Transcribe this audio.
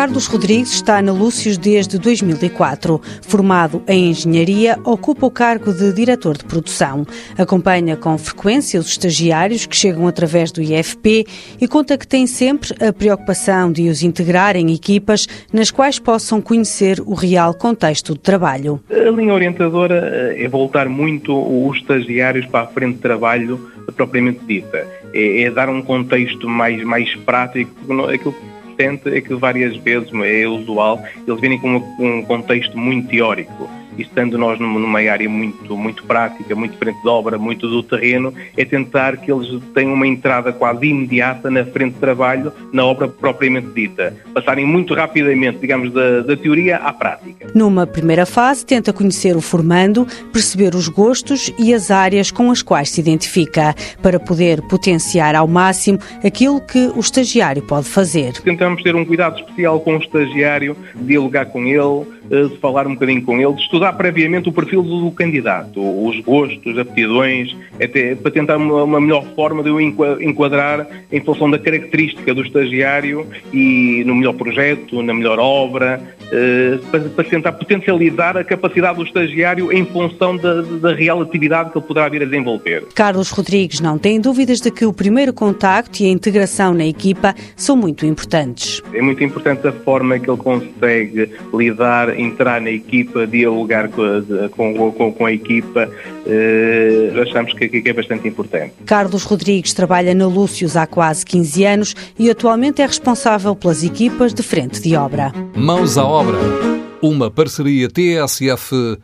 Carlos Rodrigues está na Lúcios desde 2004. Formado em engenharia, ocupa o cargo de diretor de produção. Acompanha com frequência os estagiários que chegam através do IFP e conta que tem sempre a preocupação de os integrar em equipas nas quais possam conhecer o real contexto de trabalho. A linha orientadora é voltar muito os estagiários para a frente de trabalho propriamente dita. É, é dar um contexto mais, mais prático, aquilo que é que várias vezes, é usual, eles virem com um contexto muito teórico estando nós numa área muito, muito prática, muito frente de obra, muito do terreno, é tentar que eles tenham uma entrada quase imediata na frente de trabalho, na obra propriamente dita. Passarem muito rapidamente, digamos, da, da teoria à prática. Numa primeira fase, tenta conhecer o formando, perceber os gostos e as áreas com as quais se identifica, para poder potenciar ao máximo aquilo que o estagiário pode fazer. Tentamos ter um cuidado especial com o estagiário, dialogar com ele, eh, de falar um bocadinho com ele, de estudar previamente o perfil do candidato, os gostos, aptidões, até para tentar uma, melhor forma de o enquadrar em função da característica do estagiário e no melhor projeto, na melhor obra, eh, para, para, tentar potencializar a capacidade do estagiário em função da, da real atividade que ele poderá vir a desenvolver. Carlos Rodrigues não tem dúvidas de que o primeiro contacto e a integração na equipa são muito importantes. É muito importante a forma que ele consegue lidar entrar na equipa, dialogar com a, com, com, com a equipa, eh, achamos que, que é bastante importante. Carlos Rodrigues trabalha na Lúcius há quase 15 anos e atualmente é responsável pelas equipas de frente de obra. Mãos à obra. Uma parceria TSF-IEFP.